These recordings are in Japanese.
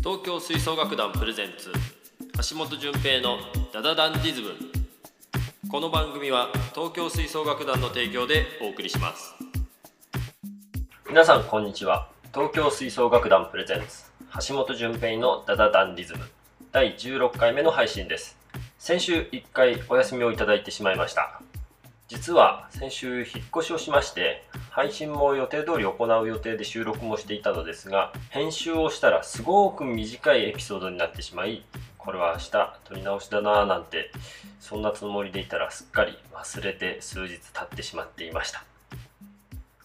東京吹奏楽団プレゼンツ橋本純平のダダダンディズム。この番組は東京吹奏楽団の提供でお送りします。皆さんこんにちは。東京吹奏楽団プレゼンツ橋本純平のダダダンディズム。第16回目の配信です。先週1回お休みをいただいてしまいました。実は先週引っ越しをしまして配信も予定通り行う予定で収録もしていたのですが編集をしたらすごく短いエピソードになってしまいこれは明日撮り直しだなぁなんてそんなつもりでいたらすっかり忘れて数日経ってしまっていました。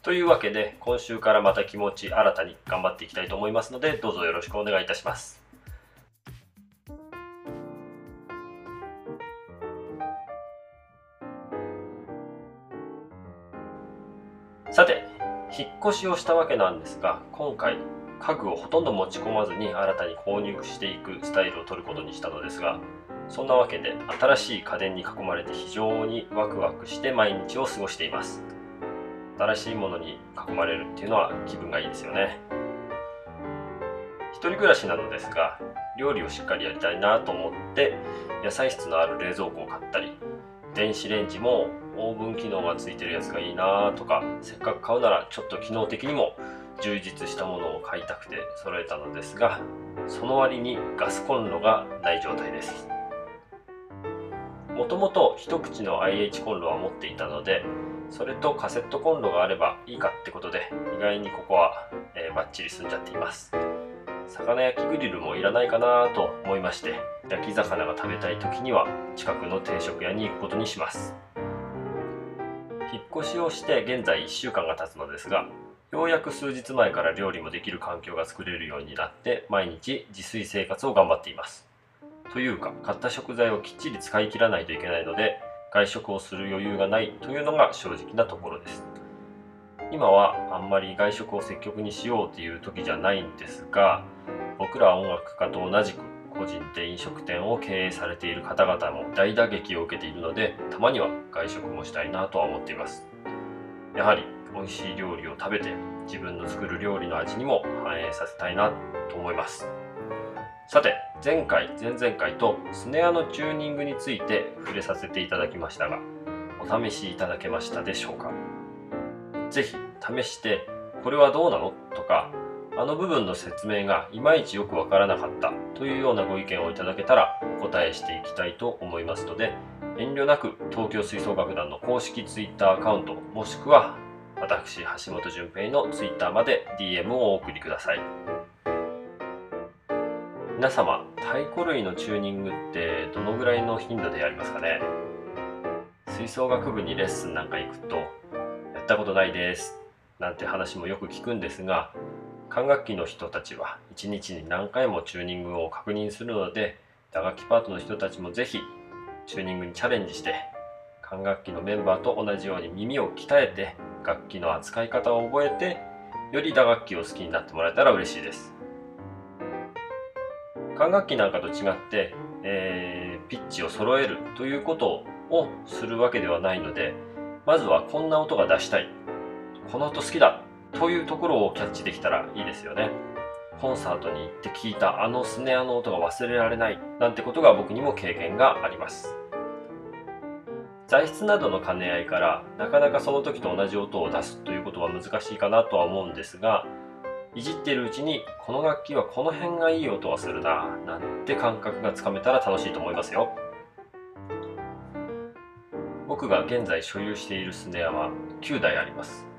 というわけで今週からまた気持ち新たに頑張っていきたいと思いますのでどうぞよろしくお願いいたします。越しをしたわけなんですが今回家具をほとんど持ち込まずに新たに購入していくスタイルを取ることにしたのですがそんなわけで新しい家電に囲まれて非常にワクワクして毎日を過ごしています。新しいものに囲まれるっていうのは気分がいいですよね。一人暮らしなのですが料理をしっかりやりたいなと思って野菜室のある冷蔵庫を買ったり電子レンジもオーブン機能がついてるやつがいいなとかせっかく買うならちょっと機能的にも充実したものを買いたくて揃えたのですがその割にガスコンロがない状態です。もともと一口の IH コンロは持っていたのでそれとカセットコンロがあればいいかってことで意外にここは、えー、バッチリ済んじゃっています。魚焼きグリルもいらないかなと思いまして焼き魚が食べたい時には近くの定食屋に行くことにします。引っ越しをして現在1週間が経つのですがようやく数日前から料理もできる環境が作れるようになって毎日自炊生活を頑張っています。というか買った食材をきっちり使い切らないといけないので外食をする余裕がないというのが正直なところです。今はあんまり外食を積極にしようという時じゃないんですが僕ら音楽家と同じく個人で飲食店を経営されている方々も大打撃を受けているのでたまには外食もしたいなとは思っています。やはり美味しい料理を食べて自分の作る料理の味にも反映させたいなと思います。さて前回前々回とスネアのチューニングについて触れさせていただきましたがお試しいただけましたでしょうか？是非試してこれはどうなの？とかあの部分の説明がいまいちよくわからなかったというようなご意見をいただけたらお答えしていきたいと思いますので遠慮なく東京吹奏楽団の公式 Twitter アカウントもしくは私橋本純平の Twitter まで DM をお送りください。皆様太鼓類のチューニングってどのぐらいの頻度でやりますかね？吹奏楽部にレッスンなんか行くとやったことないですなんて話もよく聞くんですが管楽器の人たちは1日に何回もチューニングを確認するので打楽器パートの人たちもぜひチューニングにチャレンジして管楽器のメンバーと同じように耳を鍛えて楽器の扱い方を覚えてより打楽器を好きになってもらえたら嬉しいです。管楽器なんかと違って、えー、ピッチを揃えるということをするわけではないのでまずはこんな音が出したい。この音好きだ。というところをキャッチできたらいいですよね。コンサートに行って聞いたあのスネアの音が忘れられないなんてことが僕にも経験があります。材質などの兼ね合いからなかなかその時と同じ音を出すということは難しいかなとは思うんですがいじっているうちにこの楽器はこの辺がいい音がするななんて感覚がつかめたら楽しいと思いますよ。僕が現在所有しているスネアは9台あります。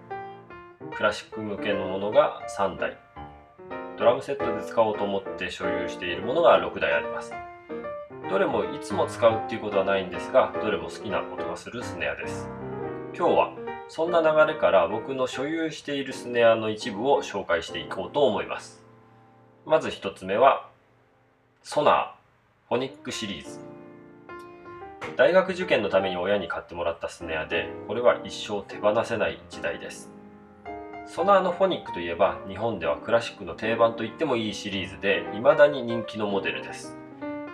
クラシック向けのものが3台。ドラムセットで使おうと思って所有しているものが6台あります。どれもいつも使うっていうことはないんですがどれも好きな音がするスネアです。今日はそんな流れから僕の所有しているスネアの一部を紹介していこうと思います。まず1つ目はソナーフォニックシリーズ。大学受験のために親に買ってもらったスネアでこれは一生手放せない機材です。ソナーのフォニックといえば日本ではクラシックの定番と言ってもいいシリーズで未だに人気のモデルです。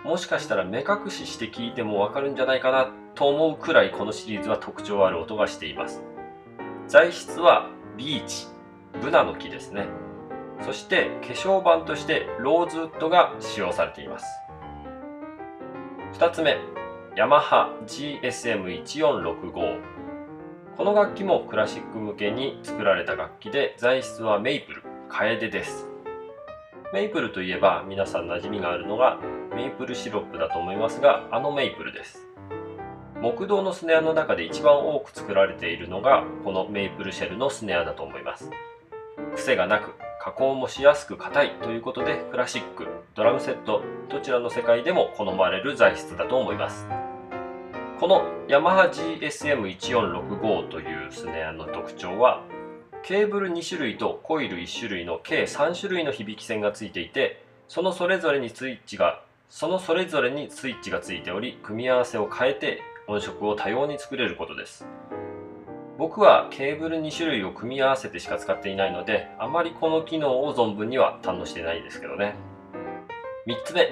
もしかしたら目隠しして聞いてもわかるんじゃないかなと思うくらいこのシリーズは特徴ある音がしています。材質はビーチブナの木ですね。そして化粧板としてローズウッドが使用されています。2つ目ヤマハ GSM1465 この楽器もクラシック向けに作られた楽器で材質はメイプルカエデです。メイプルといえば皆さん馴染みがあるのがメイプルシロップだと思いますがあのメイプルです。木道のスネアの中で一番多く作られているのがこのメイプルシェルのスネアだと思います。癖がなく加工もしやすく硬いということでクラシックドラムセットどちらの世界でも好まれる材質だと思います。このヤマハ GSM1465 というスネアの特徴はケーブル2種類とコイル1種類の計3種類の響き線がついていてそのそれぞれにスイッチがそのそれぞれにスイッチがついており組み合わせを変えて音色を多様に作れることです。僕はケーブル2種類を組み合わせてしか使っていないのであまりこの機能を存分には堪能してないですけどね。3つ目。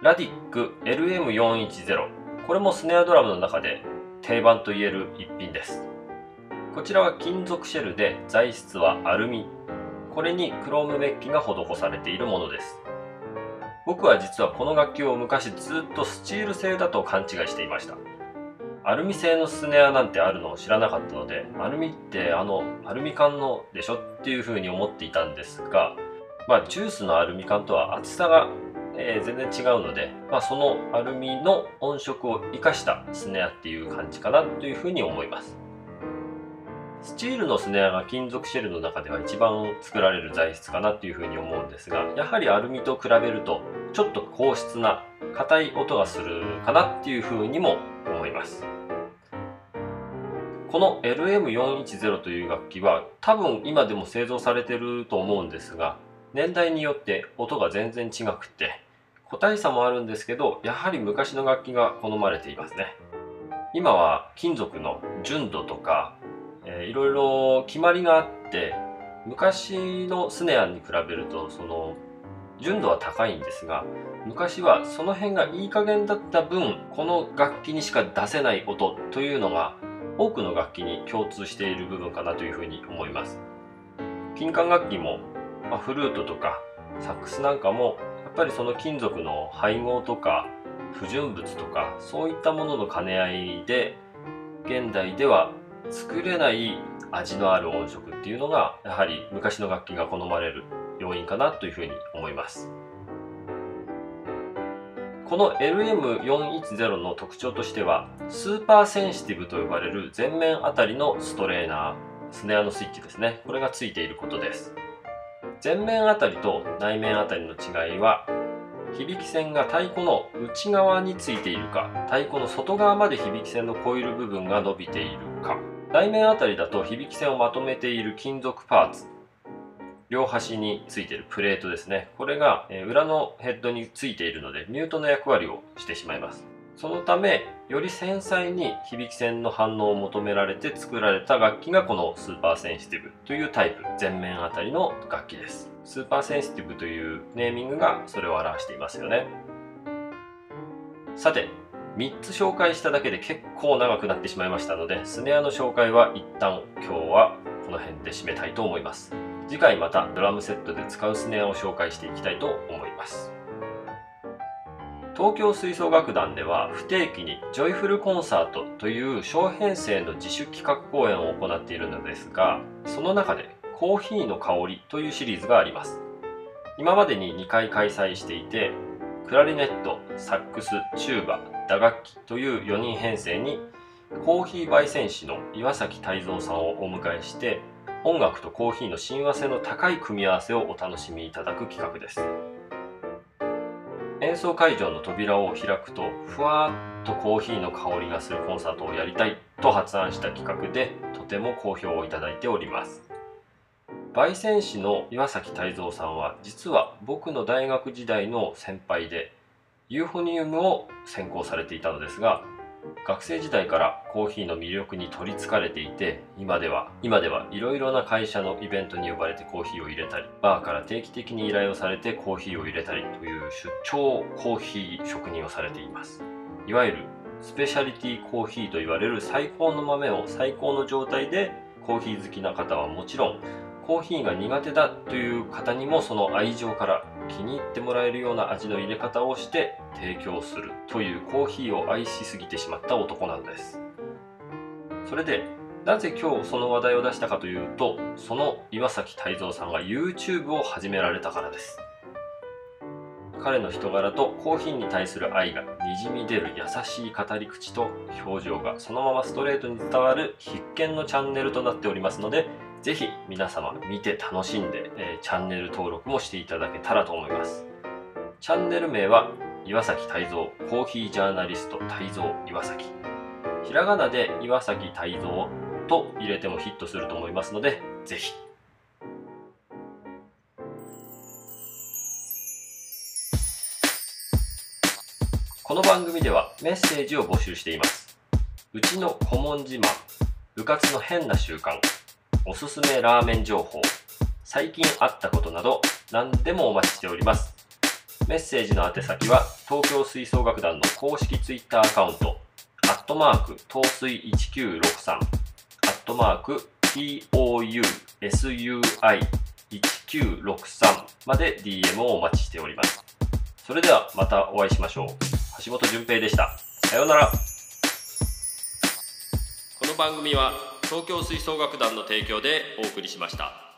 ラディック LM410 これもスネアドラムの中で定番と言える一品です。こちらは金属シェルで材質はアルミ。これにクロームメッキが施されているものです。僕は実はこの楽器を昔ずっとスチール製だと勘違いしていました。アルミ製のスネアなんてあるのを知らなかったのでアルミってあのアルミ缶のでしょっていうふうに思っていたんですがまあジュースのアルミ缶とは厚さが、えー、全然違うので、まあ、そのアルミの音色を生かしたスネアっていう感じかなというふうに思います。スチールのスネアが金属シェルの中では一番作られる材質かなっていうふうに思うんですがやはりアルミと比べるとちょっと硬質な硬い音がするかなっていうふうにも思います。この LM410 という楽器は多分今でも製造されてると思うんですが年代によって音が全然違くて個体差もあるんですけどやはり昔の楽器が好まれていますね。今は金属の純度とかえー、いろいろ決まりがあって昔のスネアに比べるとその純度は高いんですが昔はその辺がいい加減だった分この楽器にしか出せない音というのが多くの楽器に共通している部分かなというふうに思います。金管楽器も、まあ、フルートとかサックスなんかもやっぱりその金属の配合とか不純物とかそういったものの兼ね合いで現代では作れない味のある音色っていうのがやはり昔の楽器が好まれる要因かなというふうに思います。この LM410 の特徴としてはスーパーセンシティブと呼ばれる前面あたりのストレーナースネアのスイッチですね。これがついていることです。全面当たりと内面当たりの違いは響き線が太鼓の内側についているか太鼓の外側まで響き線のコイル部分が伸びているか。内面当たりだと響き線をまとめている金属パーツ。両端についているプレートですね。これが裏のヘッドについているのでミュートの役割をしてしまいます。そのためより繊細に響き線の反応を求められて作られた楽器がこのスーパーセンシティブというタイプ全面当たりの楽器です。スーパーセンシティブというネーミングがそれを表していますよね。さて3つ紹介しただけで結構長くなってしまいましたのでスネアの紹介は一旦今日はこの辺で締めたいと思います。次回またドラムセットで使うスネアを紹介していきたいと思います。東京吹奏楽団では不定期にジョイフルコンサートという小編成の自主企画公演を行っているのですがその中でコーヒーの香りというシリーズがあります。今までに2回開催していてクラリネットサックスチューバ打楽器という4人編成にコーヒー焙煎士の岩崎泰造さんをお迎えして音楽とコーヒーの親和性の高い組み合わせをお楽しみいただく企画です。演奏会場の扉を開くとふわっとコーヒーの香りがするコンサートをやりたいと発案した企画でとても好評をいただいております。焙煎師の岩崎泰造さんは実は僕の大学時代の先輩でユーフォニウムを専攻されていたのですが学生時代からコーヒーの魅力に取りつかれていて今では今ではいろいろな会社のイベントに呼ばれてコーヒーを入れたりバーから定期的に依頼をされてコーヒーを入れたりという出張コーヒー職人をされています。いわゆるスペシャリティコーヒーと言われる最高の豆を最高の状態でコーヒー好きな方はもちろんコーヒーが苦手だという方にもその愛情から気に入ってもらえるような味の入れ方をして提供するというコーヒーを愛しすぎてしまった男なんです。それでなぜ今日その話題を出したかというとその岩崎泰造さんが YouTube を始められたからです。彼の人柄とコーヒーに対する愛がにじみ出る優しい語り口と表情がそのままストレートに伝わる必見のチャンネルとなっておりますのでぜひ皆様見て楽しんで、えー、チャンネル登録もしていただけたらと思います。チャンネル名は岩崎泰造コーヒージャーナリスト泰造岩崎。ひらがなで岩崎泰造と入れてもヒットすると思いますのでぜひ。この番組ではメッセージを募集しています。うちの顧問自慢、部活の変な習慣、おすすめラーメン情報、最近あったことなど何でもお待ちしております。メッセージの宛先は東京吹奏楽団の公式 Twitter アカウント、アットマーク東水1963、アットマーク tousui1963 まで DM をお待ちしております。それではまたお会いしましょう。橋本純平でした。さようなら。この番組は東京吹奏楽団の提供でお送りしました。